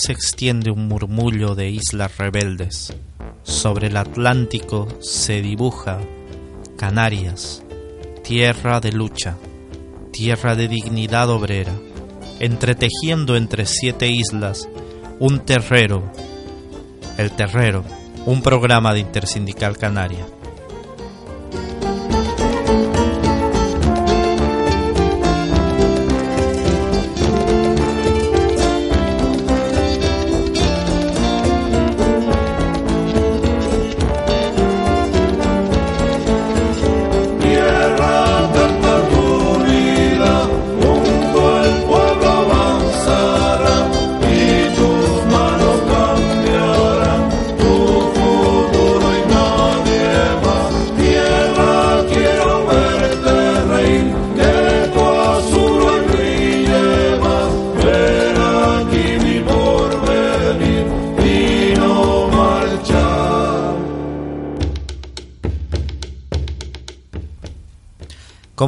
se extiende un murmullo de islas rebeldes. Sobre el Atlántico se dibuja Canarias, tierra de lucha, tierra de dignidad obrera, entretejiendo entre siete islas un terrero, el terrero, un programa de Intersindical Canaria.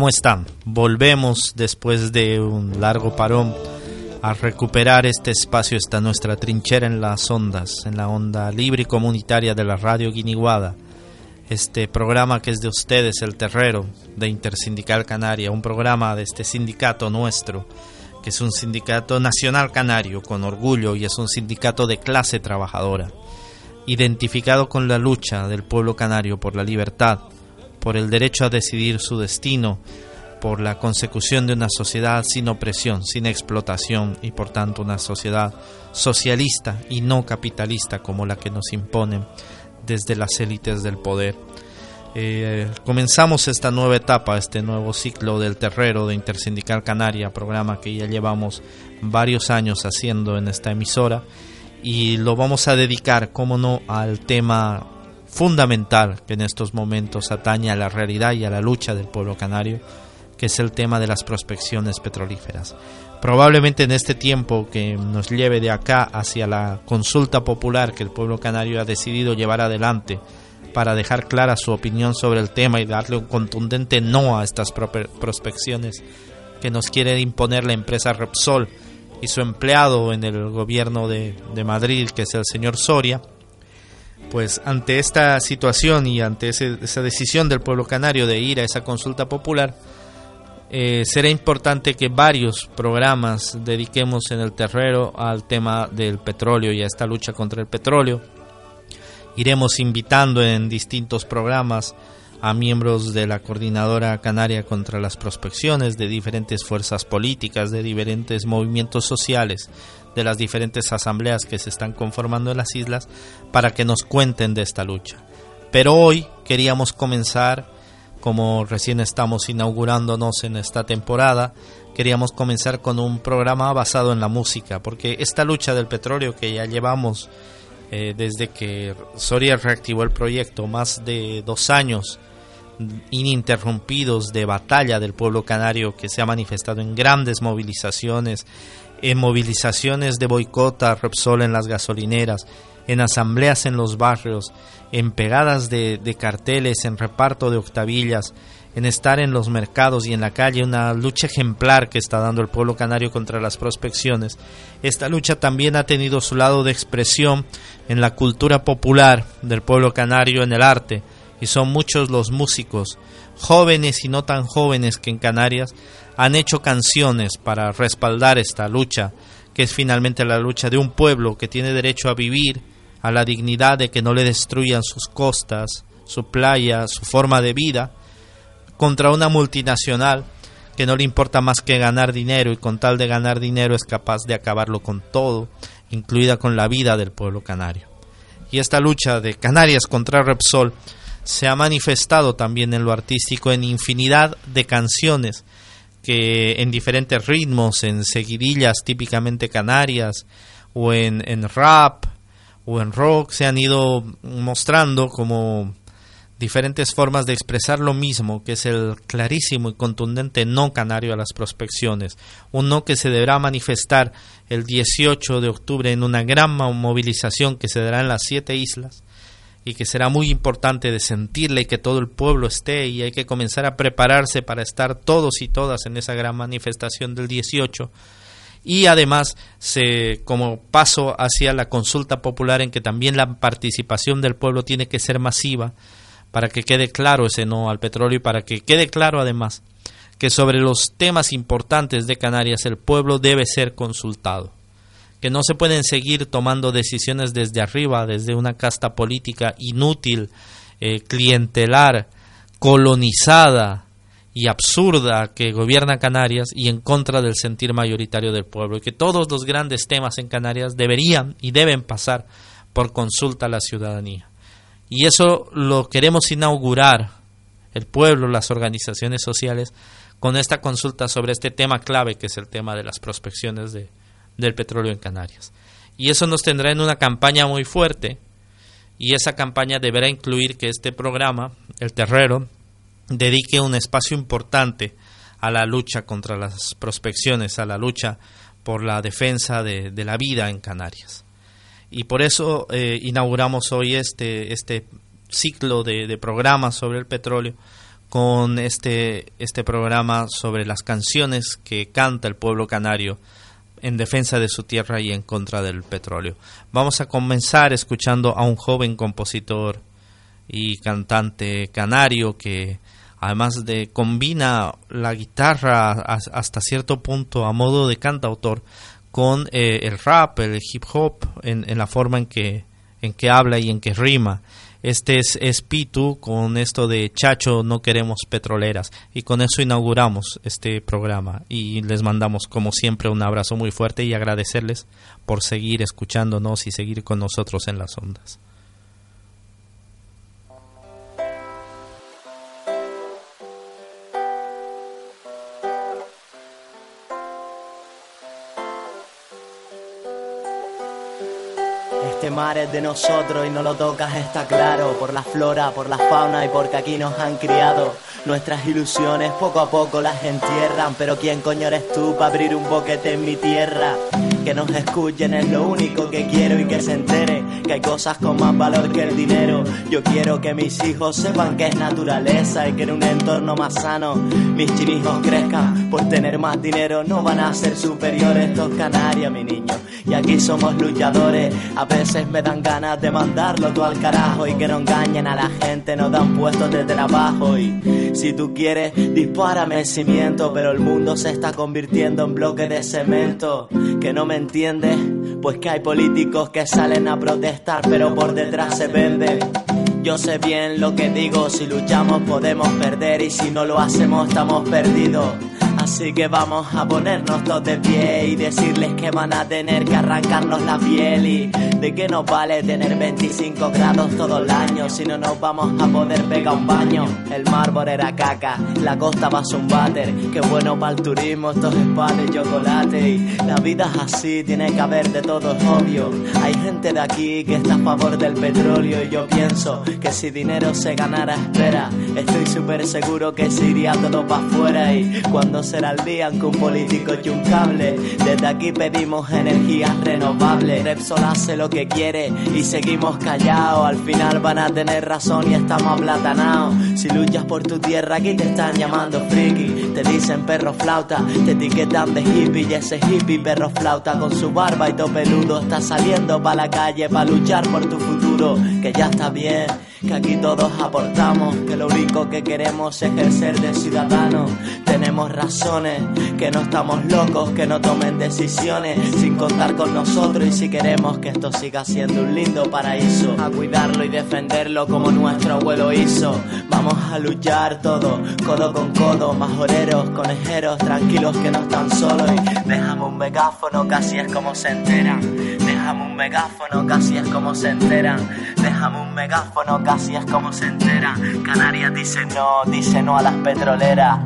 ¿Cómo están? Volvemos después de un largo parón a recuperar este espacio, esta nuestra trinchera en las ondas, en la onda libre y comunitaria de la radio Guiniguada. Este programa que es de ustedes, el Terrero de Intersindical Canaria, un programa de este sindicato nuestro, que es un sindicato nacional canario con orgullo y es un sindicato de clase trabajadora, identificado con la lucha del pueblo canario por la libertad, por el derecho a decidir su destino, por la consecución de una sociedad sin opresión, sin explotación y por tanto una sociedad socialista y no capitalista como la que nos imponen desde las élites del poder. Eh, comenzamos esta nueva etapa, este nuevo ciclo del terrero de Intersindical Canaria, programa que ya llevamos varios años haciendo en esta emisora y lo vamos a dedicar, como no, al tema fundamental que en estos momentos atañe a la realidad y a la lucha del pueblo canario, que es el tema de las prospecciones petrolíferas. Probablemente en este tiempo que nos lleve de acá hacia la consulta popular que el pueblo canario ha decidido llevar adelante para dejar clara su opinión sobre el tema y darle un contundente no a estas prospecciones que nos quiere imponer la empresa Repsol y su empleado en el gobierno de, de Madrid, que es el señor Soria, pues ante esta situación y ante esa decisión del pueblo canario de ir a esa consulta popular, eh, será importante que varios programas dediquemos en el terrero al tema del petróleo y a esta lucha contra el petróleo. Iremos invitando en distintos programas a miembros de la Coordinadora Canaria contra las Prospecciones, de diferentes fuerzas políticas, de diferentes movimientos sociales, de las diferentes asambleas que se están conformando en las islas, para que nos cuenten de esta lucha. Pero hoy queríamos comenzar, como recién estamos inaugurándonos en esta temporada, queríamos comenzar con un programa basado en la música, porque esta lucha del petróleo que ya llevamos eh, desde que Soria reactivó el proyecto, más de dos años ininterrumpidos de batalla del pueblo canario que se ha manifestado en grandes movilizaciones, en movilizaciones de boicot a Repsol en las gasolineras, en asambleas en los barrios, en pegadas de, de carteles, en reparto de octavillas, en estar en los mercados y en la calle, una lucha ejemplar que está dando el pueblo canario contra las prospecciones. Esta lucha también ha tenido su lado de expresión en la cultura popular del pueblo canario, en el arte, y son muchos los músicos, jóvenes y no tan jóvenes que en Canarias han hecho canciones para respaldar esta lucha, que es finalmente la lucha de un pueblo que tiene derecho a vivir, a la dignidad de que no le destruyan sus costas, su playa, su forma de vida, contra una multinacional que no le importa más que ganar dinero y con tal de ganar dinero es capaz de acabarlo con todo, incluida con la vida del pueblo canario. Y esta lucha de Canarias contra Repsol se ha manifestado también en lo artístico en infinidad de canciones que en diferentes ritmos, en seguidillas típicamente canarias, o en, en rap, o en rock, se han ido mostrando como diferentes formas de expresar lo mismo, que es el clarísimo y contundente no canario a las prospecciones, un no que se deberá manifestar el 18 de octubre en una gran movilización que se dará en las siete islas y que será muy importante de sentirle y que todo el pueblo esté y hay que comenzar a prepararse para estar todos y todas en esa gran manifestación del 18 y además se como paso hacia la consulta popular en que también la participación del pueblo tiene que ser masiva para que quede claro ese no al petróleo y para que quede claro además que sobre los temas importantes de Canarias el pueblo debe ser consultado, que no se pueden seguir tomando decisiones desde arriba, desde una casta política inútil, eh, clientelar, colonizada y absurda que gobierna Canarias y en contra del sentir mayoritario del pueblo, y que todos los grandes temas en Canarias deberían y deben pasar por consulta a la ciudadanía. Y eso lo queremos inaugurar, el pueblo, las organizaciones sociales, con esta consulta sobre este tema clave que es el tema de las prospecciones de, del petróleo en Canarias. Y eso nos tendrá en una campaña muy fuerte y esa campaña deberá incluir que este programa, el Terrero, dedique un espacio importante a la lucha contra las prospecciones, a la lucha por la defensa de, de la vida en Canarias y por eso eh, inauguramos hoy este, este ciclo de, programas sobre el petróleo con este, este programa sobre las canciones que canta el pueblo canario en defensa de su tierra y en contra del petróleo. Vamos a comenzar escuchando a un joven compositor y cantante canario que además de combina la guitarra hasta cierto punto a modo de cantautor con eh, el rap, el hip hop, en, en, la forma en que, en que habla y en que rima. Este es, es con esto de Chacho, no queremos petroleras. Y con eso inauguramos este programa. Y les mandamos, como siempre, un abrazo muy fuerte y agradecerles por seguir escuchándonos y seguir con nosotros en las ondas. Este mar es de nosotros y no lo tocas, está claro. Por la flora, por la fauna y porque aquí nos han criado. Nuestras ilusiones poco a poco las entierran. Pero ¿quién coño eres tú para abrir un boquete en mi tierra? Que nos escuchen es lo único que quiero y que se entere que hay cosas con más valor que el dinero. Yo quiero que mis hijos sepan que es naturaleza y que en un entorno más sano mis chinijos crezcan. Por tener más dinero no van a ser superiores estos canarios, mi niño. Y aquí somos luchadores. A veces me dan ganas de mandarlo todo al carajo y que no engañen a la gente, no dan puestos de trabajo. Y si tú quieres, dispárame el cimiento, pero el mundo se está convirtiendo en bloque de cemento. Que no me entiendes, pues que hay políticos que salen a protestar, pero por detrás se venden. Yo sé bien lo que digo, si luchamos podemos perder y si no lo hacemos estamos perdidos. Así que vamos a ponernos todos de pie y decirles que van a tener que arrancarnos la piel y de qué nos vale tener 25 grados todo el año si no nos vamos a poder pegar un baño. El mármol era caca, la costa a un váter, qué bueno para el turismo estos espadas de chocolate y la vida es así, tiene que haber de todo, es obvio. Hay gente de aquí que está a favor del petróleo y yo pienso que si dinero se ganara, espera, estoy súper seguro que se iría todo para afuera y cuando será el día que un político y un cable. Desde aquí pedimos energías renovables. Repsol hace lo que quiere y seguimos callados. Al final van a tener razón y estamos aplatanados. Si luchas por tu tierra, aquí te están llamando friki. Te dicen perro flauta, te etiquetan de hippie. Y ese hippie perro flauta con su barba y todo peludo está saliendo para la calle para luchar por tu futuro que ya está bien, que aquí todos aportamos, que lo único que queremos es ejercer de ciudadanos. Tenemos razones, que no estamos locos, que no tomen decisiones sin contar con nosotros y si queremos que esto siga siendo un lindo paraíso, a cuidarlo y defenderlo como nuestro abuelo hizo. Vamos a luchar todos, codo con codo, majoreros, conejeros, tranquilos que no están solos y dejamos un megáfono, casi es como se enteran. Dejamos un megáfono, casi es como se enteran. Dejamos un megáfono, casi es como se enteran. Canarias dice no, dice no a las petroleras.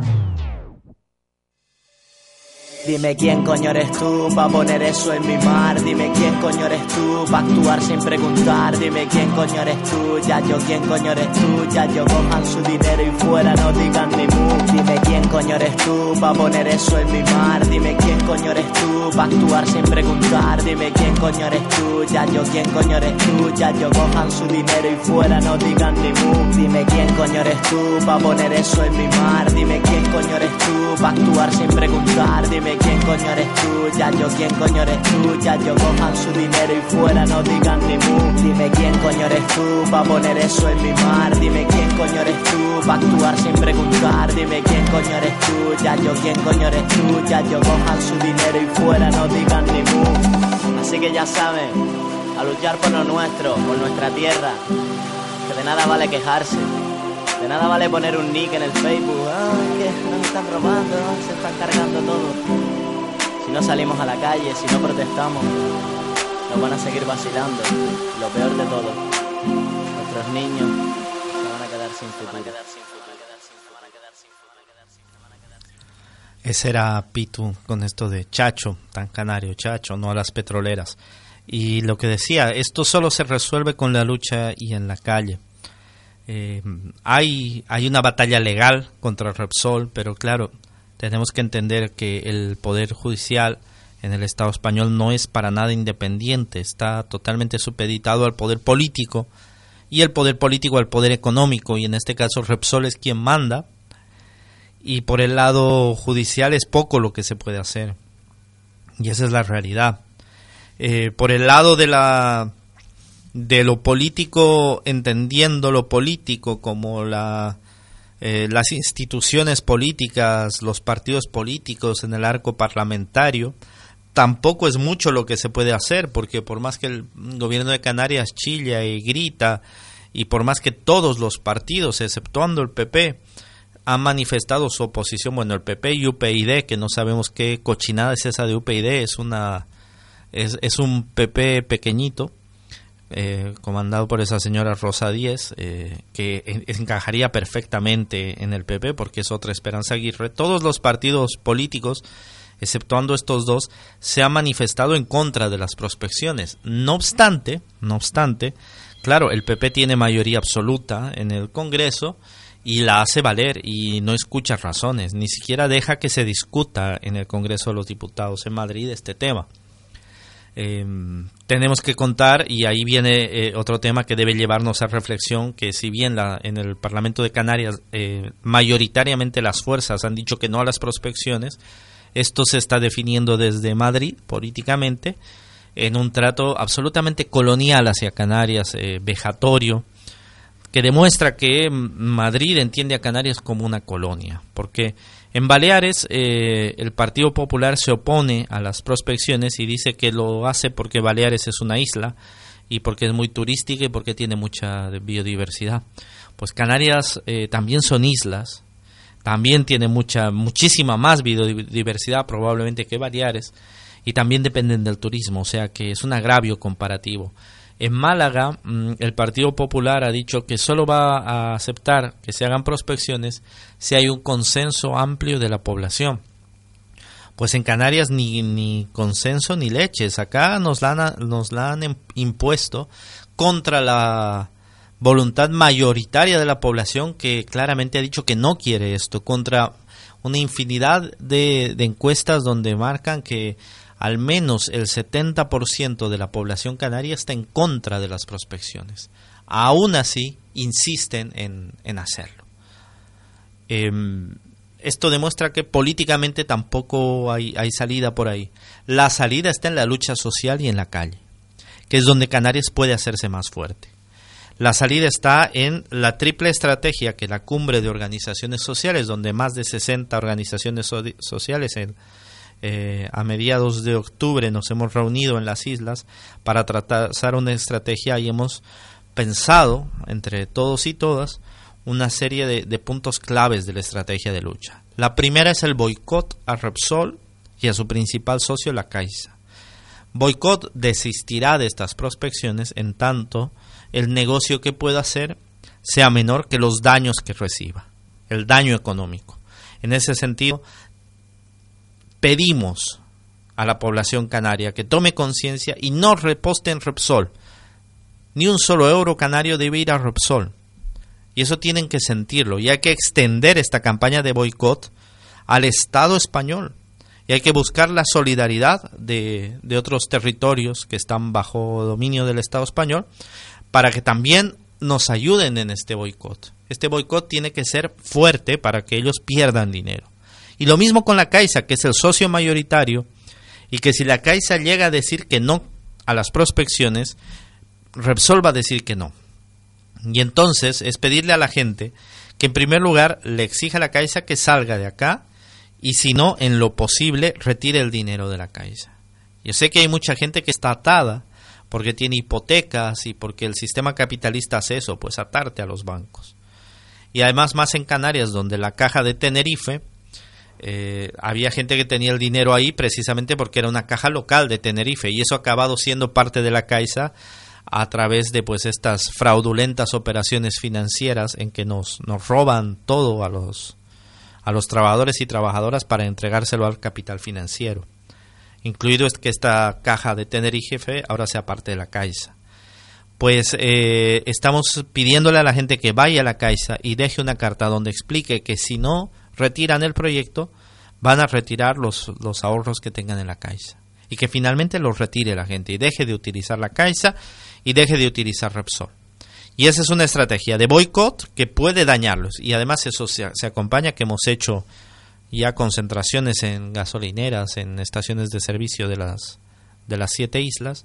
Dime quién coño eres tú pa' poner eso en mi mar. Dime quién coño eres tú pa' actuar sin preguntar. Dime quién coño eres tú, ya yo quién coño eres tú. Ya yo cojan su dinero y fuera no digan ni mu. Dime quién coño eres tú pa' poner eso en mi mar. Dime quién coño eres tú pa' actuar sin preguntar. Dime quién coño eres tú, ya yo quién coño eres tú. Ya yo cojan su dinero y fuera no digan ni mu. Dime quién coño eres tú pa' poner eso en mi mar. Dime quién coño eres tú pa' actuar sin preguntar. Dime quién coño eres tú, ya yo quién coño eres tú, ya yo cojan su dinero y fuera no digan ni mu. Dime quién coño eres tú pa' poner eso en mi mar, dime quién coño eres tú pa' actuar sin preguntar, dime quién coño eres tú, ya yo quién coño eres tú, ya yo cojan su dinero y fuera no digan ni mu. Así que ya saben, a luchar por lo nuestro, por nuestra tierra, que de nada vale quejarse. De nada vale poner un nick en el Facebook, ay, que nos están robando, se están cargando todo. Si no salimos a la calle, si no protestamos, nos van a seguir vacilando. Lo peor de todo, nuestros niños se van a quedar sin futuro. Ese era Pitu con esto de Chacho, tan canario, Chacho, no a las petroleras. Y lo que decía, esto solo se resuelve con la lucha y en la calle. Eh, hay, hay una batalla legal contra Repsol, pero claro, tenemos que entender que el Poder Judicial en el Estado español no es para nada independiente, está totalmente supeditado al poder político y el poder político al poder económico, y en este caso Repsol es quien manda, y por el lado judicial es poco lo que se puede hacer, y esa es la realidad. Eh, por el lado de la de lo político, entendiendo lo político como la eh, las instituciones políticas, los partidos políticos en el arco parlamentario, tampoco es mucho lo que se puede hacer, porque por más que el gobierno de Canarias chilla y grita, y por más que todos los partidos, exceptuando el PP, han manifestado su oposición, bueno, el PP y UPyD, que no sabemos qué cochinada es esa de UPyD, es una es, es un PP pequeñito, eh, comandado por esa señora Rosa Díez, eh, que encajaría perfectamente en el PP porque es otra Esperanza Aguirre. Todos los partidos políticos, exceptuando estos dos, se han manifestado en contra de las prospecciones. No obstante, no obstante, claro, el PP tiene mayoría absoluta en el Congreso y la hace valer y no escucha razones, ni siquiera deja que se discuta en el Congreso de los Diputados en Madrid este tema. Eh, tenemos que contar, y ahí viene eh, otro tema que debe llevarnos a reflexión, que si bien la, en el Parlamento de Canarias eh, mayoritariamente las fuerzas han dicho que no a las prospecciones, esto se está definiendo desde Madrid políticamente en un trato absolutamente colonial hacia Canarias, eh, vejatorio, que demuestra que Madrid entiende a Canarias como una colonia, porque en Baleares, eh, el Partido Popular se opone a las prospecciones y dice que lo hace porque Baleares es una isla y porque es muy turística y porque tiene mucha biodiversidad. Pues Canarias eh, también son islas, también tiene mucha, muchísima más biodiversidad probablemente que Baleares y también dependen del turismo, o sea que es un agravio comparativo. En Málaga, mm, el Partido Popular ha dicho que solo va a aceptar que se hagan prospecciones si hay un consenso amplio de la población. Pues en Canarias ni, ni consenso ni leches. Acá nos la, han, impuesto contra la voluntad mayoritaria de la población que claramente ha dicho que no quiere esto, contra una infinidad de encuestas donde marcan que al menos el 70% de la población canaria está en contra de las prospecciones. Aún así, insisten en, hacerlo. Em, esto demuestra que políticamente tampoco hay, hay salida por ahí. La salida está en la lucha social y en la calle, que es donde Canarias puede hacerse más fuerte. La salida está en la triple estrategia que la cumbre de organizaciones sociales, donde más de 60 organizaciones sociales en, eh, a mediados de octubre nos hemos reunido en las islas para trazar una estrategia y hemos pensado entre todos y todas una serie de, de puntos claves de la estrategia de lucha. La primera es el boicot a Repsol y a su principal socio, la Caixa. Boicot desistirá de estas prospecciones en tanto el negocio que pueda hacer sea menor que los daños que reciba, el daño económico. En ese sentido, pedimos a la población canaria que tome conciencia y no reposte en Repsol. Ni un solo euro canario debe ir a Repsol. Y eso tienen que sentirlo. Y hay que extender esta campaña de boicot al Estado español. Y hay que buscar la solidaridad de, de otros territorios que están bajo dominio del Estado español para que también nos ayuden en este boicot. Este boicot tiene que ser fuerte para que ellos pierdan dinero. Y lo mismo con la Caixa, que es el socio mayoritario, y que si la Caixa llega a decir que no a las prospecciones, Repsol va a decir que no. Y entonces es pedirle a la gente que en primer lugar le exija a la Caixa que salga de acá y si no, en lo posible, retire el dinero de la Caixa. Yo sé que hay mucha gente que está atada porque tiene hipotecas y porque el sistema capitalista hace eso, pues atarte a los bancos. Y además más en Canarias, donde la caja de Tenerife eh, había gente que tenía el dinero ahí precisamente porque era una caja local de Tenerife y eso ha acabado siendo parte de la Caixa a través de pues estas fraudulentas operaciones financieras en que nos, nos roban todo a los a los trabajadores y trabajadoras para entregárselo al capital financiero. Incluido es que esta caja de Tenerife ahora sea parte de la Caixa. Pues eh, estamos pidiéndole a la gente que vaya a la Caixa y deje una carta donde explique que si no retiran el proyecto, van a retirar los, los ahorros que tengan en la Caixa. Y que finalmente los retire la gente y deje de utilizar la Caixa y deje de utilizar Repsol. Y esa es una estrategia de boicot que puede dañarlos. Y además eso se, se, acompaña que hemos hecho ya concentraciones en gasolineras, en estaciones de servicio de las, de las siete islas,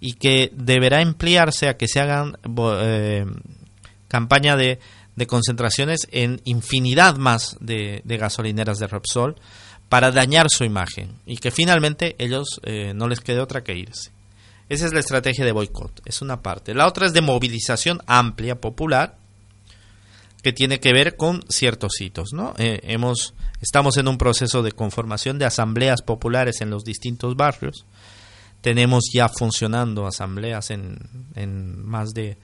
y que deberá emplearse a que se hagan eh, campaña de de concentraciones en infinidad más de, gasolineras de Repsol para dañar su imagen y que finalmente ellos eh, no les quede otra que irse. Esa es la estrategia de boicot, es una parte. La otra es de movilización amplia, popular, que tiene que ver con ciertos hitos. ¿no? Eh, hemos, estamos en un proceso de conformación de asambleas populares en los distintos barrios. Tenemos ya funcionando asambleas en, en más de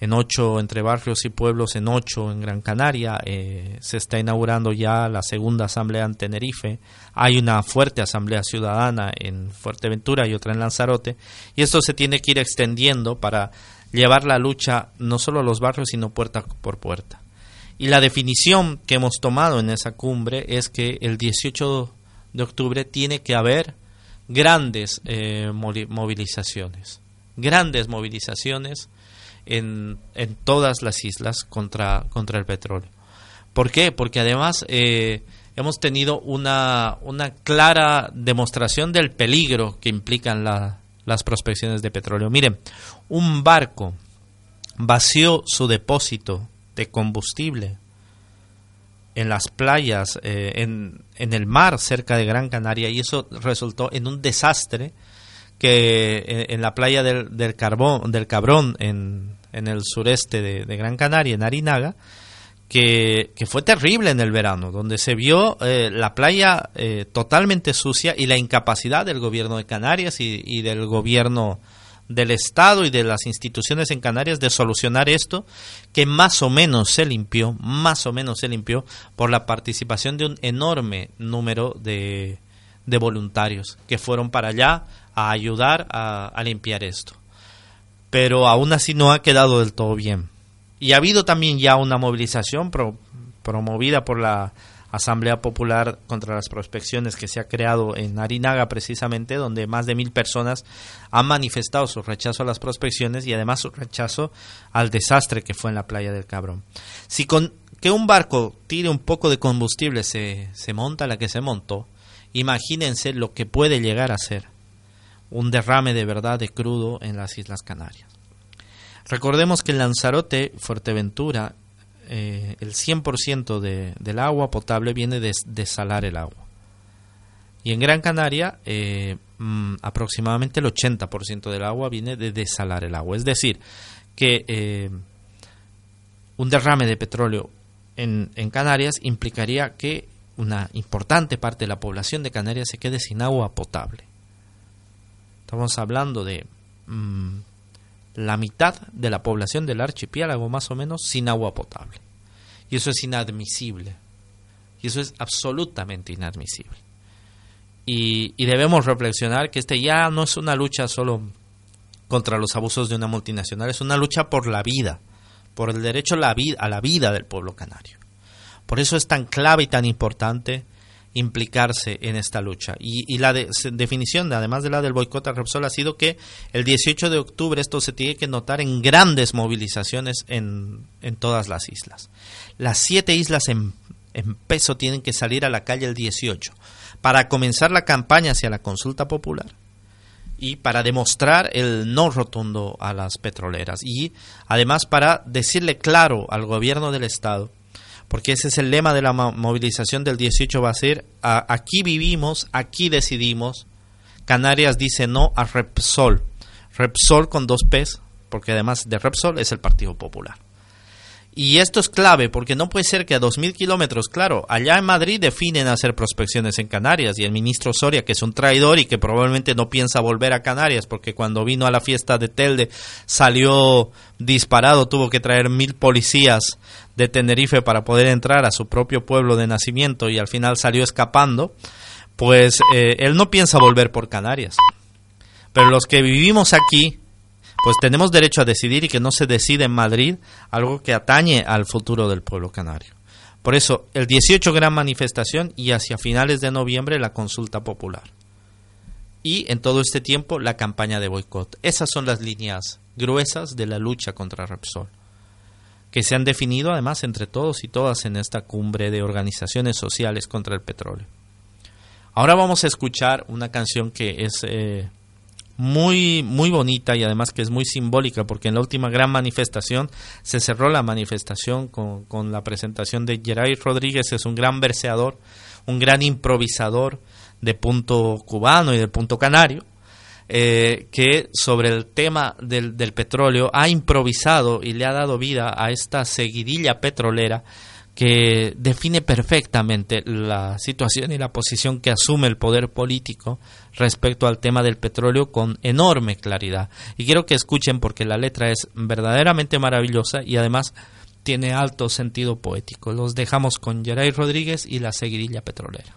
en ocho entre barrios y pueblos, en ocho en Gran Canaria. Eh, se está inaugurando ya la segunda asamblea en Tenerife. Hay una fuerte asamblea ciudadana en Fuerteventura y otra en Lanzarote. Y esto se tiene que ir extendiendo para llevar la lucha no solo a los barrios, sino puerta por puerta. Y la definición que hemos tomado en esa cumbre es que el 18 de octubre tiene que haber grandes eh, movilizaciones. Grandes movilizaciones en, en todas las islas contra, contra el petróleo. ¿Por qué? Porque además eh, hemos tenido una, una clara demostración del peligro que implican las prospecciones de petróleo. Miren, un barco vació su depósito de combustible en las playas, eh, en, en, el mar cerca de Gran Canaria, y eso resultó en un desastre que en, la playa del, del, Carbón, del Cabrón, en, en el sureste de, Gran Canaria, en Arinaga, que, fue terrible en el verano, donde se vio eh, la playa eh, totalmente sucia y la incapacidad del gobierno de Canarias y, y, del gobierno del Estado y de las instituciones en Canarias de solucionar esto, que más o menos se limpió, más o menos se limpió por la participación de un enorme número de, de voluntarios que fueron para allá a ayudar a, limpiar esto. Pero aún así no ha quedado del todo bien. Y ha habido también ya una movilización promovida por la Asamblea Popular contra las Prospecciones que se ha creado en Arinaga precisamente, donde más de mil personas han manifestado su rechazo a las prospecciones y además su rechazo al desastre que fue en la playa del Cabrón. Si con que un barco tire un poco de combustible se, se monta la que se montó, imagínense lo que puede llegar a ser un derrame de verdad de crudo en las Islas Canarias. Recordemos que en Lanzarote, Fuerteventura, eh, el 100% de, del agua potable viene de desalar el agua. Y en Gran Canaria, eh, mm, aproximadamente el 80% del agua viene de desalar el agua. Es decir, que eh, un derrame de petróleo en, en, Canarias implicaría que una importante parte de la población de Canarias se quede sin agua potable. Estamos hablando de mm, la mitad de la población del archipiélago más o menos sin agua potable. Y eso es inadmisible. Y eso es absolutamente inadmisible. Y, debemos reflexionar que este ya no es una lucha solo contra los abusos de una multinacional, es una lucha por la vida, por el derecho a la vida del pueblo canario. Por eso es tan clave y tan importante implicarse en esta lucha. Y, la definición, además de la del boicot a Repsol, ha sido que el 18 de octubre esto se tiene que notar en grandes movilizaciones en, en todas las islas. Las siete islas en, en, peso tienen que salir a la calle el 18 para comenzar la campaña hacia la consulta popular y para demostrar el no rotundo a las petroleras y además para decirle claro al gobierno del Estado porque ese es el lema de la movilización del 18 va a ser aquí vivimos, aquí decidimos. Canarias dice no a Repsol. Repsol con dos P's, porque además de Repsol es el Partido Popular. Y esto es clave porque no puede ser que a 2.000 kilómetros, claro, allá en Madrid definen hacer prospecciones en Canarias y el ministro Soria, que es un traidor y que probablemente no piensa volver a Canarias porque cuando vino a la fiesta de Telde salió disparado, tuvo que traer mil policías de Tenerife para poder entrar a su propio pueblo de nacimiento y al final salió escapando, pues eh, él no piensa volver por Canarias. Pero los que vivimos aquí pues tenemos derecho a decidir y que no se decide en Madrid algo que atañe al futuro del pueblo canario. Por eso, el 18 gran manifestación y hacia finales de noviembre la consulta popular. Y en todo este tiempo la campaña de boicot. Esas son las líneas gruesas de la lucha contra Repsol, que se han definido además entre todos y todas en esta cumbre de organizaciones sociales contra el petróleo. Ahora vamos a escuchar una canción que es eh, muy, muy bonita y además que es muy simbólica porque en la última gran manifestación se cerró la manifestación con, con la presentación de Geray Rodríguez, es un gran verseador, un gran improvisador de punto cubano y del punto canario, eh, que sobre el tema del, del petróleo ha improvisado y le ha dado vida a esta seguidilla petrolera que define perfectamente la situación y la posición que asume el poder político respecto al tema del petróleo con enorme claridad. Y quiero que escuchen porque la letra es verdaderamente maravillosa y además tiene alto sentido poético. Los dejamos con Geray Rodríguez y la seguidilla petrolera.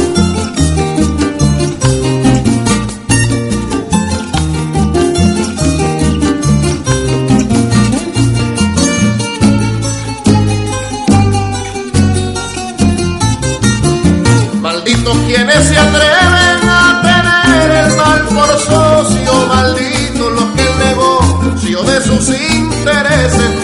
intereses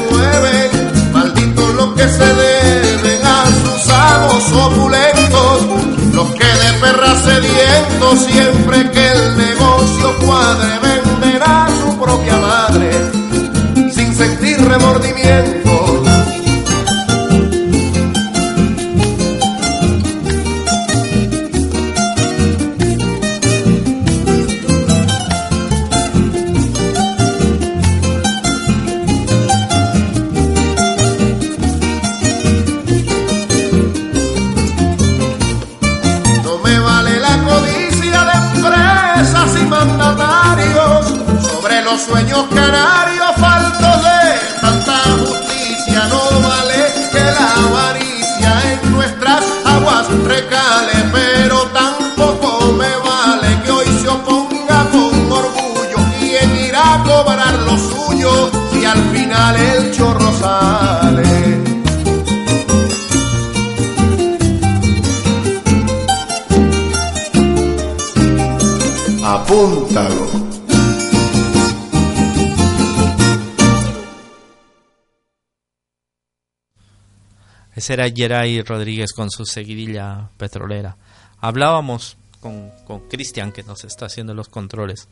Ese era Geray Rodríguez con su seguidilla petrolera. Hablábamos con, con Cristian, que nos está haciendo los controles,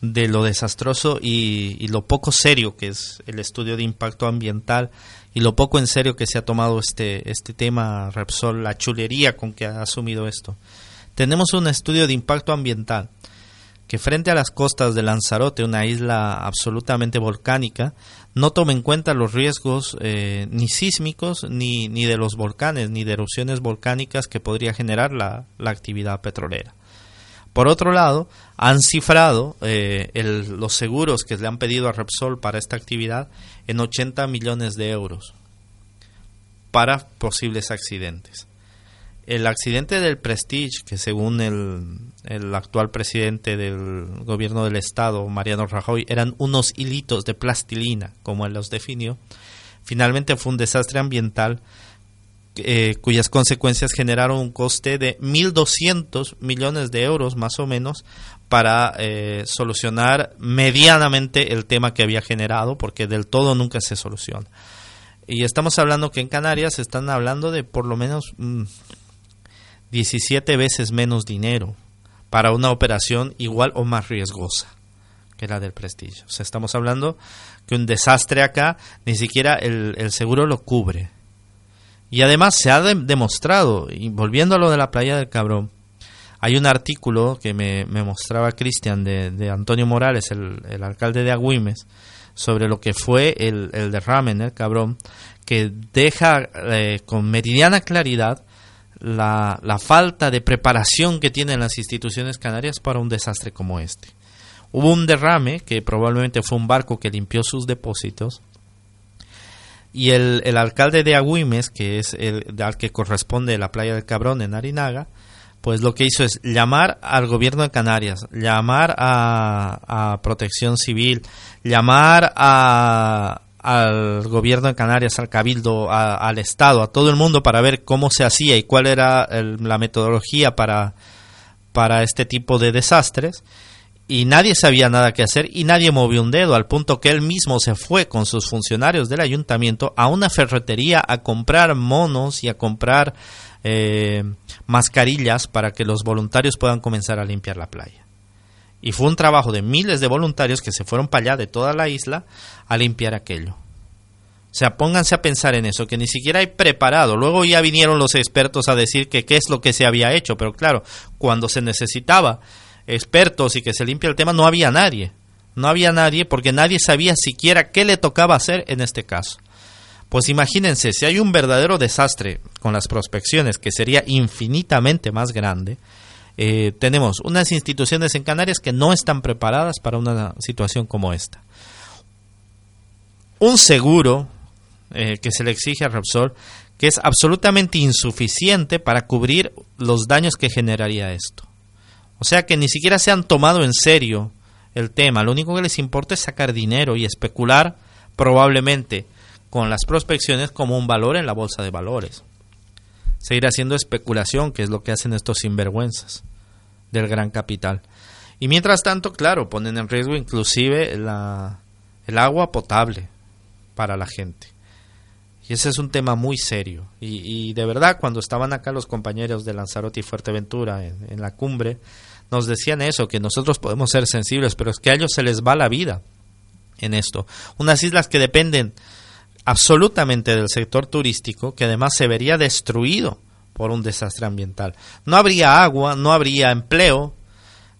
de lo desastroso y, y lo poco serio que es el estudio de impacto ambiental y lo poco en serio que se ha tomado este, este tema Repsol, la chulería con que ha asumido esto. Tenemos un estudio de impacto ambiental que frente a las costas de Lanzarote, una isla absolutamente volcánica, no toma en cuenta los riesgos eh, ni sísmicos, ni, ni de los volcanes, ni de erupciones volcánicas que podría generar la, la actividad petrolera. Por otro lado, han cifrado eh, el- los seguros que le han pedido a Repsol para esta actividad en 80 millones de euros para posibles accidentes. El accidente del Prestige, que según el, el actual presidente del gobierno del estado, Mariano Rajoy, eran unos hilitos de plastilina, como él los definió, finalmente fue un desastre ambiental eh, cuyas consecuencias generaron un coste de 1.200 millones de euros más o menos para eh, solucionar medianamente el tema que había generado, porque del todo nunca se soluciona. Y estamos hablando que en Canarias están hablando de por lo menos mm, 17 veces menos dinero para una operación igual o más riesgosa que la del prestigio. O sea, estamos hablando que un desastre acá ni siquiera el, el seguro lo cubre. Y además se ha de- demostrado, y volviendo a lo de la playa del Cabrón, hay un artículo que me, me mostraba Cristian de, de Antonio Morales, el, el alcalde de Agüimes, sobre lo que fue el, el derrame en el Cabrón, que deja eh, con meridiana claridad la, la falta de preparación que tienen las instituciones canarias para un desastre como este. Hubo un derrame que probablemente fue un barco que limpió sus depósitos y el, el alcalde de Agüimes, que es el al que corresponde la playa del Cabrón en Arinaga, pues lo que hizo es llamar al gobierno de Canarias, llamar a, a Protección Civil, llamar a, al gobierno de Canarias, al Cabildo, a- al Estado, a todo el mundo para ver cómo se hacía y cuál era el- la metodología para, para este tipo de desastres y nadie sabía nada que hacer y nadie movió un dedo al punto que él mismo se fue con sus funcionarios del ayuntamiento a una ferretería a comprar monos y a comprar eh, mascarillas para que los voluntarios puedan comenzar a limpiar la playa. Y fue un trabajo de miles de voluntarios que se fueron para allá de toda la isla a limpiar aquello. O sea, pónganse a pensar en eso, que ni siquiera hay preparado. Luego ya vinieron los expertos a decir que qué es lo que se había hecho, pero claro, cuando se necesitaba expertos y que se limpie el tema, no había nadie. No había nadie porque nadie sabía siquiera qué le tocaba hacer en este caso. Pues imagínense, si hay un verdadero desastre con las prospecciones, que sería infinitamente más grande, eh, tenemos unas instituciones en Canarias que no están preparadas para una situación como esta. Un seguro eh, que se le exige a Repsol que es absolutamente insuficiente para cubrir los daños que generaría esto. O sea que ni siquiera se han tomado en serio el tema, lo único que les importa es sacar dinero y especular probablemente con las prospecciones como un valor en la bolsa de valores. Seguir haciendo especulación, que es lo que hacen estos sinvergüenzas del gran capital. Y mientras tanto, claro, ponen en riesgo inclusive la, el agua potable para la gente. Y ese es un tema muy serio. Y, de verdad, cuando estaban acá los compañeros de Lanzarote y Fuerteventura en, en, la cumbre, nos decían eso, que nosotros podemos ser sensibles, pero es que a ellos se les va la vida en esto. Unas islas que dependen absolutamente del sector turístico, que además se vería destruido por un desastre ambiental. No habría agua, no habría empleo,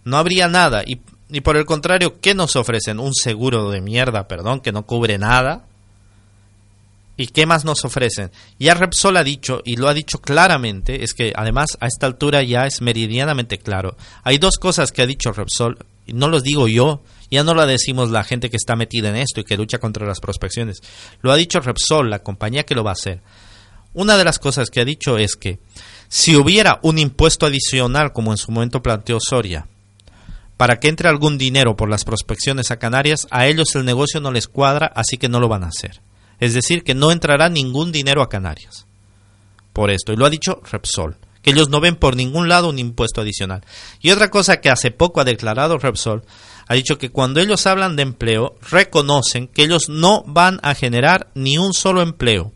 no habría nada. Y, y por el contrario, ¿qué nos ofrecen? Un seguro de mierda, perdón, que no cubre nada ¿Y qué más nos ofrecen? Ya Repsol ha dicho, y lo ha dicho claramente, es que además a esta altura ya es meridianamente claro. Hay dos cosas que ha dicho Repsol, y no los digo yo, ya no lo decimos la gente que está metida en esto y que lucha contra las prospecciones. Lo ha dicho Repsol, la compañía que lo va a hacer. Una de las cosas que ha dicho es que si hubiera un impuesto adicional, como en su momento planteó Soria, para que entre algún dinero por las prospecciones a Canarias, a ellos el negocio no les cuadra, así que no lo van a hacer. Es decir, que no entrará ningún dinero a Canarias. Por esto, y lo ha dicho Repsol, que ellos no ven por ningún lado un impuesto adicional. Y otra cosa que hace poco ha declarado Repsol, ha dicho que cuando ellos hablan de empleo, reconocen que ellos no van a generar ni un solo empleo.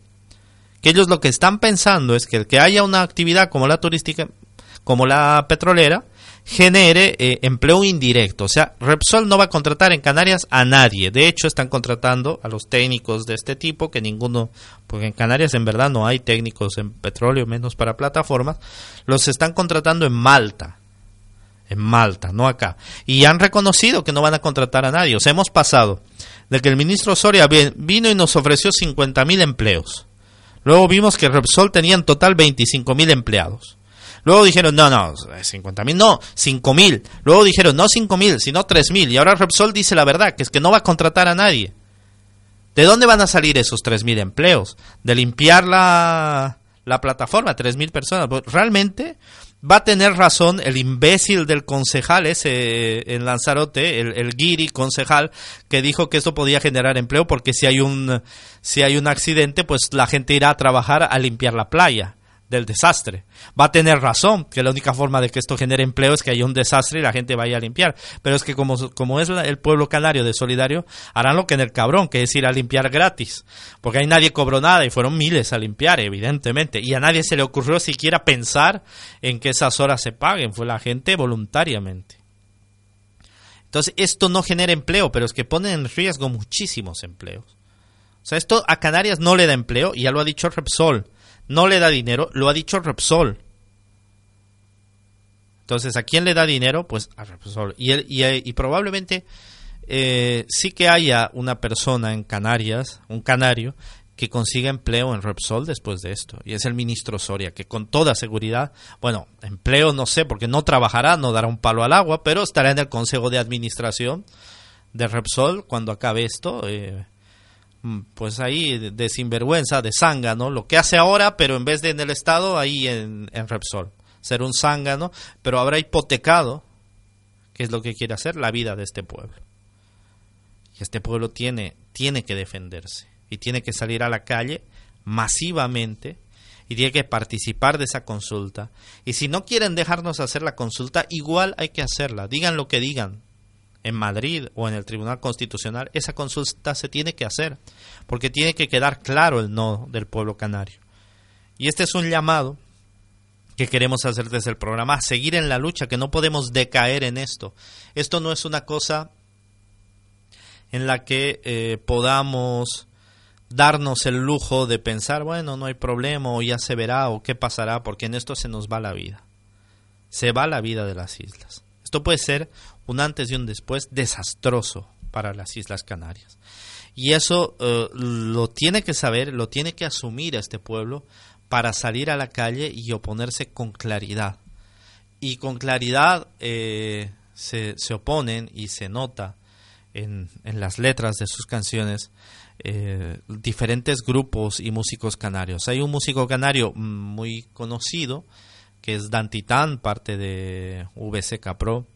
Que ellos lo que están pensando es que el que haya una actividad como la turística, como la petrolera, genere eh, empleo indirecto. O sea, Repsol no va a contratar en Canarias a nadie. De hecho, están contratando a los técnicos de este tipo, que ninguno, porque en Canarias en verdad no hay técnicos en petróleo, menos para plataformas, los están contratando en Malta. En Malta, no acá. Y han reconocido que no van a contratar a nadie. O sea, hemos pasado de que el ministro Soria vino y nos ofreció 50.000 empleos. Luego vimos que Repsol tenía en total 25.000 empleados. Luego dijeron, no, no, 50 mil, no, 5 mil. Luego dijeron, no 5 mil, sino 3 mil. Y ahora Repsol dice la verdad, que es que no va a contratar a nadie. ¿De dónde van a salir esos 3 mil empleos? ¿De limpiar la, la plataforma? 3 mil personas. Pues, realmente va a tener razón el imbécil del concejal ese en Lanzarote, el, el guiri concejal, que dijo que esto podía generar empleo porque si hay un si hay un accidente, pues la gente irá a trabajar a limpiar la playa del desastre. Va a tener razón que la única forma de que esto genere empleo es que haya un desastre y la gente vaya a limpiar. Pero es que como, como es el pueblo canario de Solidario, harán lo que en el cabrón, que es ir a limpiar gratis. Porque ahí nadie cobró nada y fueron miles a limpiar, evidentemente. Y a nadie se le ocurrió siquiera pensar en que esas horas se paguen. Fue la gente voluntariamente. Entonces, esto no genera empleo, pero es que pone en riesgo muchísimos empleos. O sea, esto a Canarias no le da empleo, y ya lo ha dicho Repsol no le da dinero, lo ha dicho Repsol. Entonces, ¿a quién le da dinero? Pues a Repsol. Y, y, probablemente eh, sí que haya una persona en Canarias, un canario, que consiga empleo en Repsol después de esto. Y es el ministro Soria, que con toda seguridad, bueno, empleo no sé, porque no trabajará, no dará un palo al agua, pero estará en el consejo de administración de Repsol cuando acabe esto. Eh, pues ahí de, sinvergüenza, de zángano, lo que hace ahora, pero en vez de en el Estado, ahí en, Repsol. Ser un zángano, pero habrá hipotecado, que es lo que quiere hacer, la vida de este pueblo. Y este pueblo tiene, tiene que defenderse y tiene que salir a la calle masivamente y tiene que participar de esa consulta. Y si no quieren dejarnos hacer la consulta, igual hay que hacerla. Digan lo que digan, en Madrid o en el Tribunal Constitucional, esa consulta se tiene que hacer, porque tiene que quedar claro el no del pueblo canario. Y este es un llamado que queremos hacer desde el programa, seguir en la lucha, que no podemos decaer en esto. Esto no es una cosa en la que eh, podamos darnos el lujo de pensar, bueno, no hay problema, o ya se verá, o qué pasará, porque en esto se nos va la vida. Se va la vida de las islas. Esto puede ser un antes y un después desastroso para las Islas Canarias. Y eso eh, lo tiene que saber, lo tiene que asumir este pueblo para salir a la calle y oponerse con claridad. y con claridad eh, se, oponen y se nota en, las letras de sus canciones eh, diferentes grupos y músicos canarios. Hay un músico canario muy conocido que es Dantitán, parte de VCK Pro.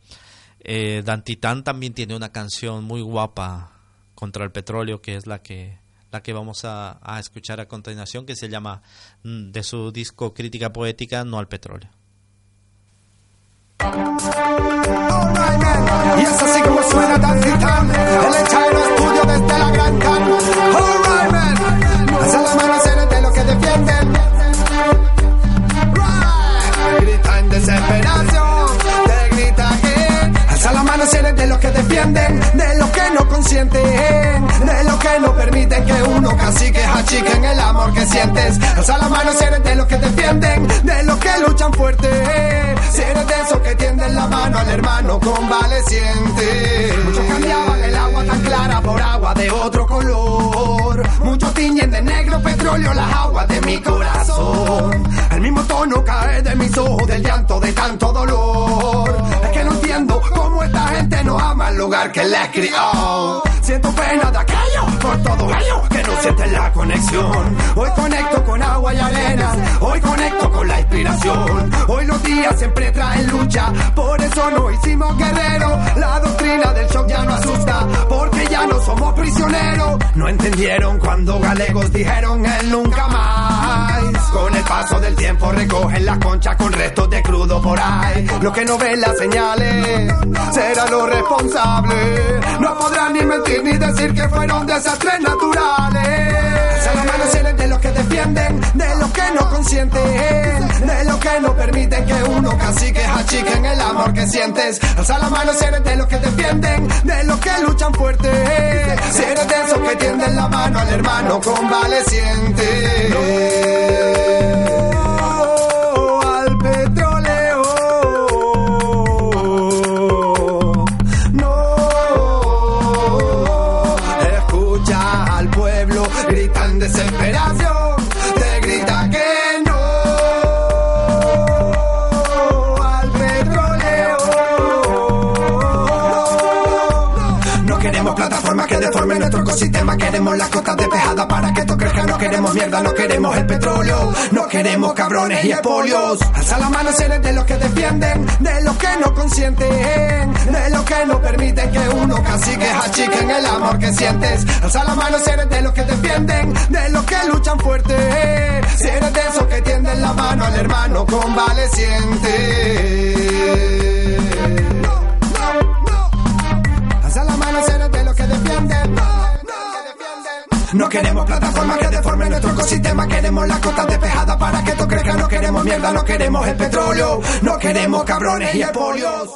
Eh, Dantitán también tiene una canción muy guapa contra el petróleo que es la que la que vamos a, escuchar a continuación que se llama mm, de su disco Crítica Poética No al Petróleo. Y es así como suena tan gitano El echado estudio desde la gran calma Alright man Alza la mano seres de los que defienden Grita de los que defienden De los que no consienten De los que no permiten que uno cacique en el amor que sientes Alza la mano seres de los que defienden De los que luchan fuerte si eres de esos que tienden la mano al hermano convaleciente. Muchos cambiaban el agua tan clara por agua de otro color. Muchos tiñen de negro petróleo las aguas de mi corazón. El mismo tono cae de mis ojos del llanto de tanto dolor. Es que no entiendo cómo esta gente no ama el lugar que les crió. Siento pena de aquello por todo ello que no sienten la conexión. Hoy conecto con agua y arena. Hoy conecto con la inspiración. Hoy los días siempre traen lucha. Por eso no hicimos guerreros. La doctrina del shock ya no asusta. Porque ya no somos prisioneros. No entendieron cuando galegos dijeron el nunca más. Con el paso del tiempo recogen la concha con restos de crudo por ahí. Lo que no ven las señales será lo responsable. No podrán ni mentir ni decir que fueron desastres naturales. Seres de los que defienden, de los que no consienten, de los que no permiten que uno cacique en el amor que sientes. Alza la mano de los que defienden, de los que luchan fuerte. Si de esos que tienden la mano al hermano convaleciente. Ecosistema. Queremos las costas despejadas para que esto crezca. No queremos mierda, no queremos el petróleo. No queremos cabrones y espolios. Alza la mano seres de los que defienden, de los que no consienten, de los que no permiten que uno cacique en el amor que sientes. Alza la mano seres de los que defienden, de los que luchan fuerte. Si eres de esos que tienden la mano al hermano convaleciente. Queremos plataformas que deformen nuestro ecosistema, queremos las costas despejadas para que esto crezca. No queremos mierda, no queremos el petróleo, no queremos cabrones y espolios.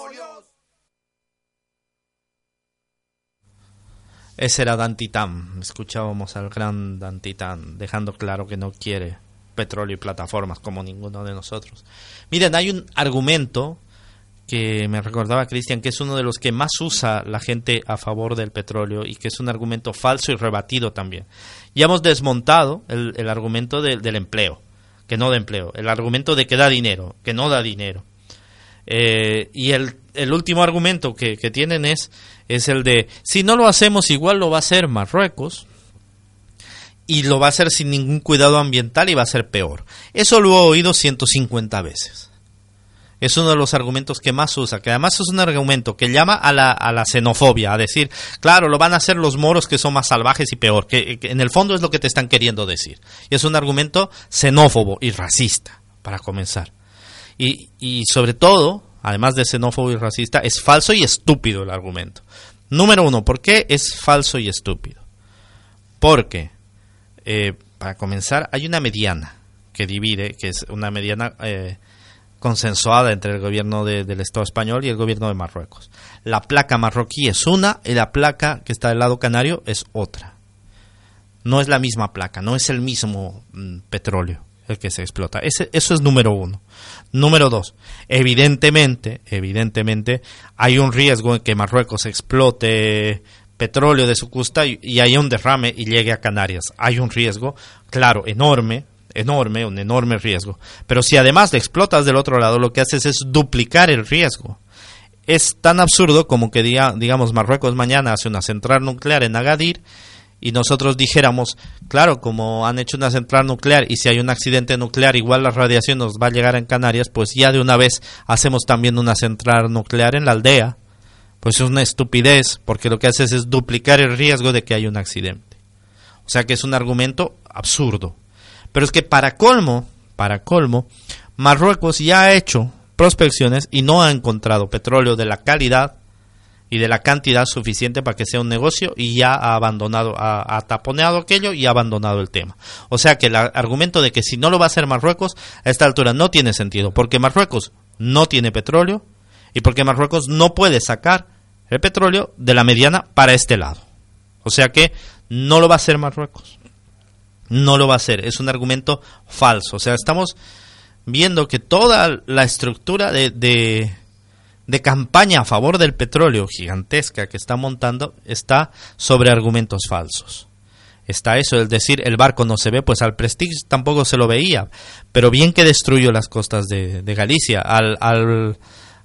Ese era Dantitán. Escuchábamos al gran Dantitán, dejando claro que no quiere petróleo y plataformas como ninguno de nosotros. Miren, hay un argumento que me recordaba Cristian, que es uno de los que más usa la gente a favor del petróleo y que es un argumento falso y rebatido también. Ya hemos desmontado el, el argumento del- empleo, que no da empleo, el argumento de que da dinero, que no da dinero. Eh, y el, el último argumento que, que tienen es, es el de, si no lo hacemos igual lo va a hacer Marruecos y lo va a hacer sin ningún cuidado ambiental y va a ser peor. Eso lo he oído 150 veces. Es uno de los argumentos que más usa, que además es un argumento que llama a la, a la xenofobia, a decir, claro, lo van a hacer los moros que son más salvajes y peor, que, en el fondo es lo que te están queriendo decir. Y es un argumento xenófobo y racista, para comenzar. Y, y sobre todo, además de xenófobo y racista, es falso y estúpido el argumento. Número uno, ¿por qué es falso y estúpido? Porque, eh, para comenzar, hay una mediana que divide, que es una mediana eh, consensuada entre el gobierno de- del Estado español y el gobierno de Marruecos. La placa marroquí es una y la placa que está del lado canario es otra. No es la misma placa, no es el mismo mm, petróleo el que se explota. Eso es número uno. Número dos, evidentemente, evidentemente, hay un riesgo en que Marruecos explote petróleo de su costa y, y un derrame y llegue a Canarias. Hay un riesgo, claro, enorme, enorme, un enorme riesgo. Pero si además le explotas del otro lado, lo que haces es duplicar el riesgo. Es tan absurdo como que diga, digamos Marruecos mañana hace una central nuclear en Agadir y nosotros dijéramos, claro, como han hecho una central nuclear y si hay un accidente nuclear igual la radiación nos va a llegar en Canarias, pues ya de una vez hacemos también una central nuclear en la aldea. Pues es una estupidez porque lo que haces es duplicar el riesgo de que haya un accidente. O sea que es un argumento absurdo. Pero es que para colmo, para colmo, Marruecos ya ha hecho prospecciones y no ha encontrado petróleo de la calidad y de la cantidad suficiente para que sea un negocio y ya ha abandonado, ha, taponeado aquello y ha abandonado el tema. O sea que el argumento de que si no lo va a hacer Marruecos a esta altura no tiene sentido, porque Marruecos no tiene petróleo y porque Marruecos no puede sacar el petróleo de la mediana para este lado. O sea que no lo va a hacer Marruecos. No lo va a hacer. Es un argumento falso. O sea, estamos viendo que toda la estructura de, de, campaña a favor del petróleo gigantesca que está montando está sobre argumentos falsos. Está eso, es decir, el barco no se ve, pues al Prestige tampoco se lo veía, pero bien que destruyó las costas de, de Galicia, al, al,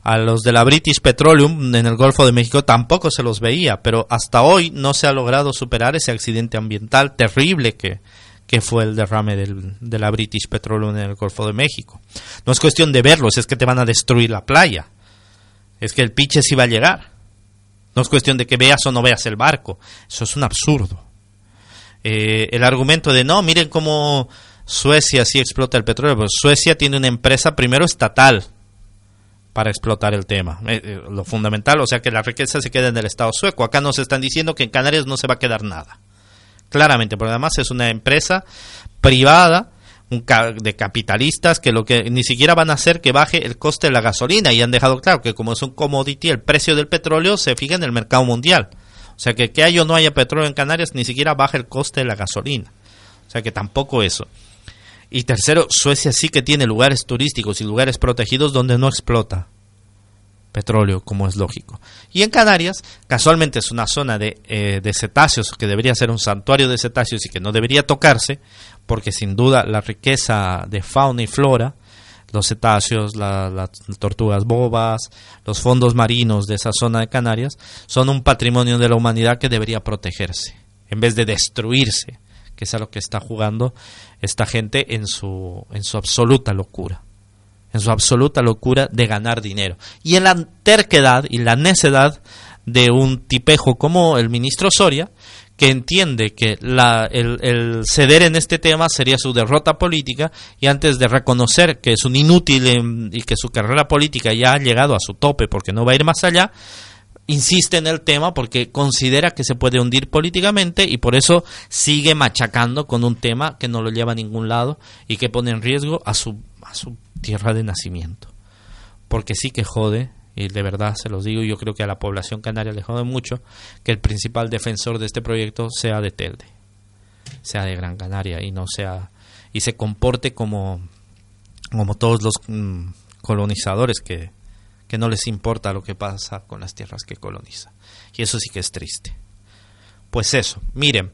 a los de la British Petroleum en el Golfo de México tampoco se los veía, pero hasta hoy no se ha logrado superar ese accidente ambiental terrible que, que fue el derrame del, de la British Petroleum en el Golfo de México. No es cuestión de verlos, es que te van a destruir la playa. Es que el piche sí va a llegar. No es cuestión de que veas o no veas el barco. Eso es un absurdo. Eh, el argumento de no, miren cómo Suecia sí explota el petróleo. Pues Suecia tiene una empresa primero estatal para explotar el tema. Eh, eh, lo fundamental, o sea que la riqueza se queda en el Estado sueco. Acá nos están diciendo que en Canarias no se va a quedar nada claramente, porque además es una empresa privada de capitalistas que lo que ni siquiera van a hacer que baje el coste de la gasolina y han dejado claro que como es un commodity el precio del petróleo se fija en el mercado mundial. O sea que que haya o no haya petróleo en Canarias ni siquiera baja el coste de la gasolina. O sea que tampoco eso. Y tercero, Suecia sí que tiene lugares turísticos y lugares protegidos donde no explota petróleo, como es lógico. Y en Canarias, casualmente es una zona de, eh, de, cetáceos que debería ser un santuario de cetáceos y que no debería tocarse, porque sin duda la riqueza de fauna y flora, los cetáceos, las tortugas bobas, los fondos marinos de esa zona de Canarias, son un patrimonio de la humanidad que debería protegerse, en vez de destruirse, que es a lo que está jugando esta gente en su, en su absoluta locura en su absoluta locura de ganar dinero. Y en la terquedad y la necedad de un tipejo como el ministro Soria, que entiende que el, ceder en este tema sería su derrota política y antes de reconocer que es un inútil y que su carrera política ya ha llegado a su tope porque no va a ir más allá, insiste en el tema porque considera que se puede hundir políticamente y por eso sigue machacando con un tema que no lo lleva a ningún lado y que pone en riesgo a su tierra de nacimiento. Porque sí que jode, y de verdad se los digo, yo creo que a la población canaria le jode mucho que el principal defensor de este proyecto sea de Telde, sea de Gran Canaria y no sea y se comporte como como todos los mm, colonizadores que, que no les importa lo que pasa con las tierras que coloniza. Y eso sí que es triste. Pues eso, miren,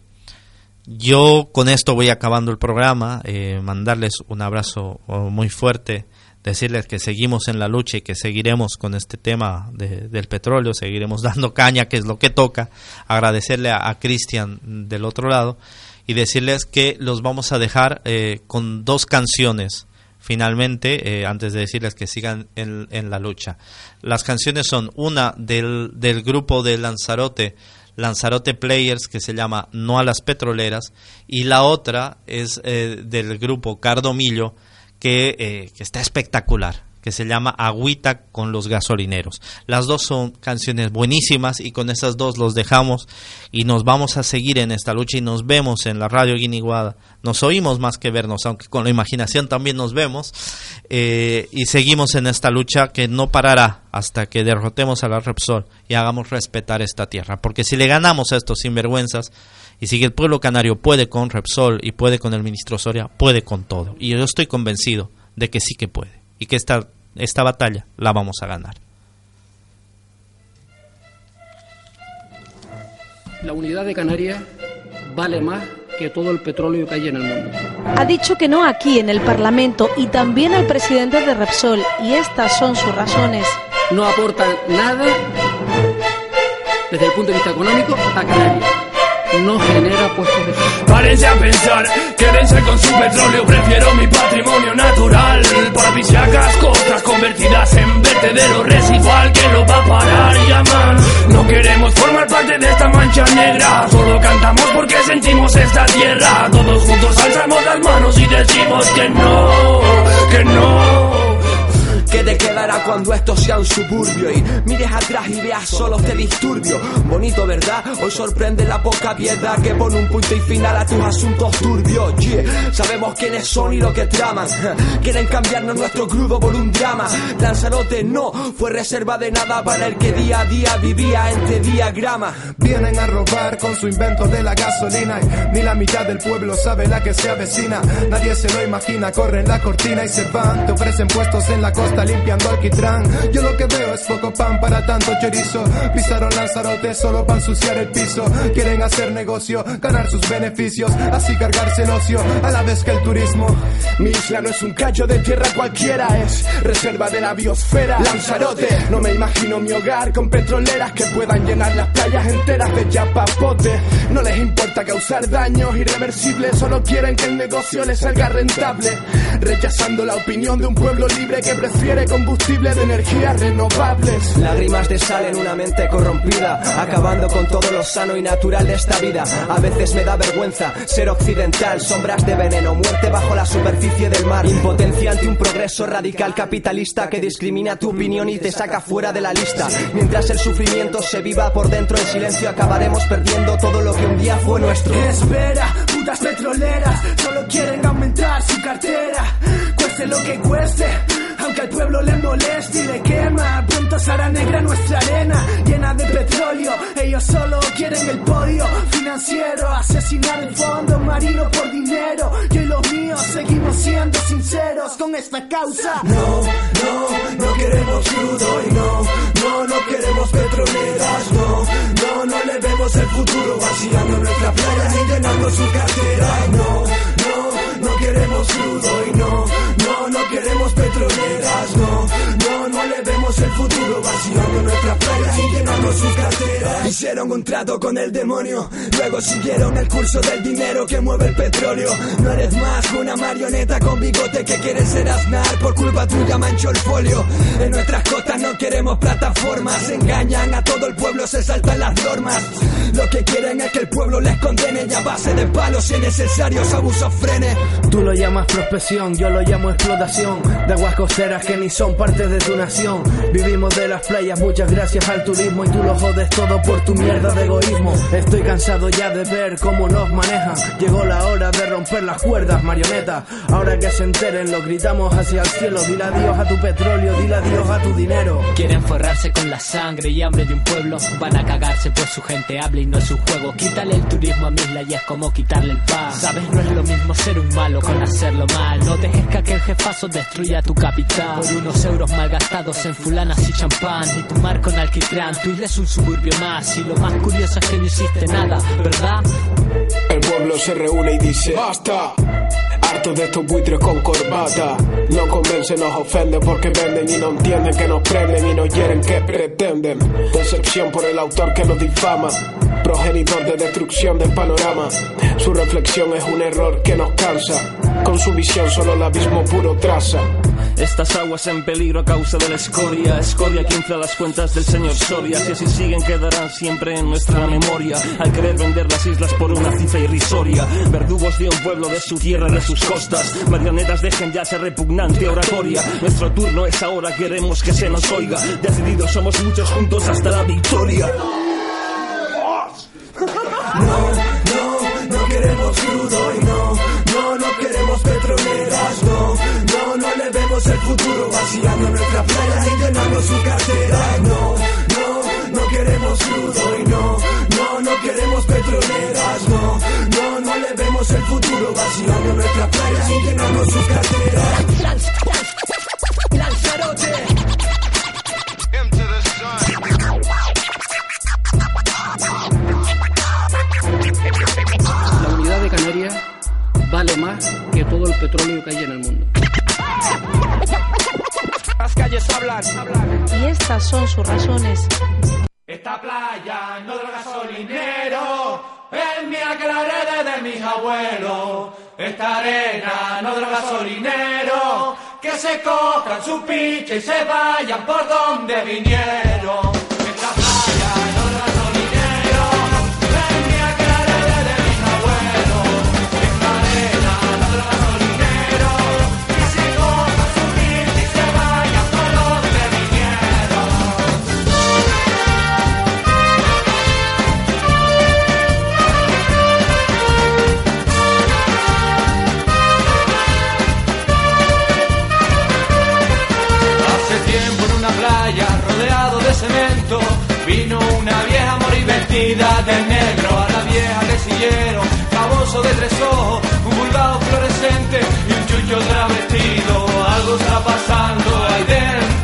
yo con esto voy acabando el programa, eh, mandarles un abrazo oh, muy fuerte, decirles que seguimos en la lucha y que seguiremos con este tema del petróleo, seguiremos dando caña, que es lo que toca, agradecerle a, Cristian del otro lado y decirles que los vamos a dejar eh, con dos canciones finalmente, eh, antes de decirles que sigan en, en, la lucha. Las canciones son una del, del grupo de Lanzarote, Lanzarote Players que se llama No a las Petroleras y la otra es eh, del grupo Cardomillo que, eh, que está espectacular que se llama Agüita con los gasolineros. Las dos son canciones buenísimas y con esas dos los dejamos y nos vamos a seguir en esta lucha y nos vemos en la radio Guiniguada. Nos oímos más que vernos, aunque con la imaginación también nos vemos eh, y seguimos en esta lucha que no parará hasta que derrotemos a la Repsol y hagamos respetar esta tierra. Porque si le ganamos a estos sinvergüenzas, y si el pueblo canario puede con Repsol y puede con el ministro Soria, puede con todo. Y yo estoy convencido de que sí que puede y que esta, esta batalla la vamos a ganar. La unidad de Canarias vale más que todo el petróleo que hay en el mundo. Ha dicho que no aquí en el Parlamento y también al presidente de Repsol y estas son sus razones. No aportan nada desde el punto de vista económico a Canarias no genera puestos de. Párense a pensar, quédense con su petróleo, prefiero mi patrimonio natural. Paradisíacas cosas convertidas en vertedero residual que lo va a parar y llamar. No queremos formar parte de esta mancha negra, solo cantamos porque sentimos esta tierra. Todos juntos alzamos las manos y decimos que no, que no. ¿Qué te quedará cuando esto sea un suburbio? Y mires atrás y veas solo este disturbio. Bonito, ¿verdad? Hoy sorprende la poca piedad que pone un punto y final a tus asuntos turbios. Yeah. Sabemos quiénes son y lo que traman. Quieren cambiarnos nuestro crudo por un drama. Lanzarote no fue reserva de nada para el que día a día vivía entre diagrama. Vienen a robar con su invento de la gasolina y ni la mitad del pueblo sabe la que se avecina. Nadie se lo imagina, corren la cortina y se van. Te ofrecen puestos en la costa limpiando alquitrán. Yo lo que veo es poco pan para tanto chorizo. Pisaron Lanzarote solo para ensuciar el piso. Quieren hacer negocio, ganar sus beneficios, así cargarse el ocio a la vez que el turismo. Mi isla no es un cacho de tierra cualquiera, es reserva de la biosfera. Lanzarote, no me imagino mi hogar con petroleras que puedan llenar las playas enteras de chapapote. No les importa causar daños irreversibles, solo quieren que el negocio les salga rentable. Rechazando la opinión de un pueblo libre que prefiere combustible de energías renovables. Lágrimas de sal en una mente corrompida, acabando con todo lo sano y natural de esta vida. A veces me da vergüenza ser occidental, sombras de veneno, muerte bajo la superficie del mar, impotencia ante un progreso radical capitalista que discrimina tu opinión y te saca fuera de la lista. Mientras el sufrimiento se viva por dentro en silencio, acabaremos perdiendo todo lo que un día fue nuestro. Espera, putas petroleras, solo quieren aumentar su cartera, cueste lo que cueste. Aunque al pueblo le moleste y le quema, pronto será negra nuestra arena, llena de petróleo. Ellos solo quieren el podio financiero, asesinar el fondo marino por dinero. Yo y los míos seguimos siendo sinceros con esta causa. No, no, no queremos crudo y no, no, no queremos petroleras, no, no, no le vemos el futuro vaciando nuestra playa y llenando su cartera. No, no, no queremos crudo y no, no, no queremos petroleras, no, no, no le vemos el futuro vaciando nuestra playa y llenando su cartera. Hicieron un trato con el demonio, luego siguieron el curso del dinero que mueve el petróleo. No eres más que una marioneta con bigote que quiere ser Aznar, por culpa tuya manchó el folio. En nuestras costas no queremos plataformas, engañan a todo el pueblo, se saltan las normas. Lo que quieren es que el pueblo les condene y a base de palos y necesarios abusos frene. Tú lo llamas prospección, yo lo llamo explotación de aguas costeras que ni son parte de tu nación. Vivimos de las playas, muchas gracias al turismo y tú lo jodes todo por tu mierda de egoísmo. Estoy cansado ya de ver cómo nos manejan. Llegó la hora de romper las cuerdas, marioneta. Ahora que se enteren, lo gritamos hacia el cielo. Dile adiós a tu petróleo, dile adiós a tu dinero. Quieren forrarse con la sangre y hambre de un pueblo. Van a cagarse pues su gente habla y no es un juego. Quítale el turismo a mi isla y es como quitarle el pan. Sabes, no es lo mismo ser un malo con hacerlo mal. No dejes que aquel jefazo destruya tu capital. Por unos euros malgastados en fulanas y champán. Y tu mar con alquitrán. Tu isla es un suburbio más. Y lo más curioso es que no hiciste nada, ¿verdad? El pueblo se reúne y dice ¡Basta! De estos buitres con corbata. No convencen, nos ofenden porque venden Y no entienden que nos prenden y nos hieren que pretenden. Decepción por el autor que nos difama. Progenitor de destrucción del panorama. Su reflexión es un error que nos cansa. Con su visión solo el abismo puro traza. Estas aguas en peligro a causa de la escoria, escoria que infla las cuentas del señor Soria. Si así siguen, quedarán siempre en nuestra memoria. Al querer vender las islas por una cifra irrisoria, verdugos de un pueblo de su tierra, de sus costas. Marionetas dejen ya esa repugnante oratoria. Nuestro turno es ahora, queremos que se nos oiga. Decididos somos muchos juntos hasta la victoria. No, no, no queremos crudo y no, no, no queremos petroleras, no, no, no le vemos el futuro vaciando nuestra playa y llenando su cartera, no, no, no queremos crudo y no, no, no queremos petroleras, no, no, no le vemos el futuro vaciando nuestra playa llenamos sus carteras. La unidad de Canarias vale más que todo el petróleo que hay en el mundo. Las calles hablan, hablan. Y estas son sus razones gasolineros que se cojan su picha y se vayan por donde vinieron. vestida de negro, a la vieja le siguieron, baboso de tres ojos, un bulgado fluorescente y un chucho travestido. Algo está pasando ahí dentro.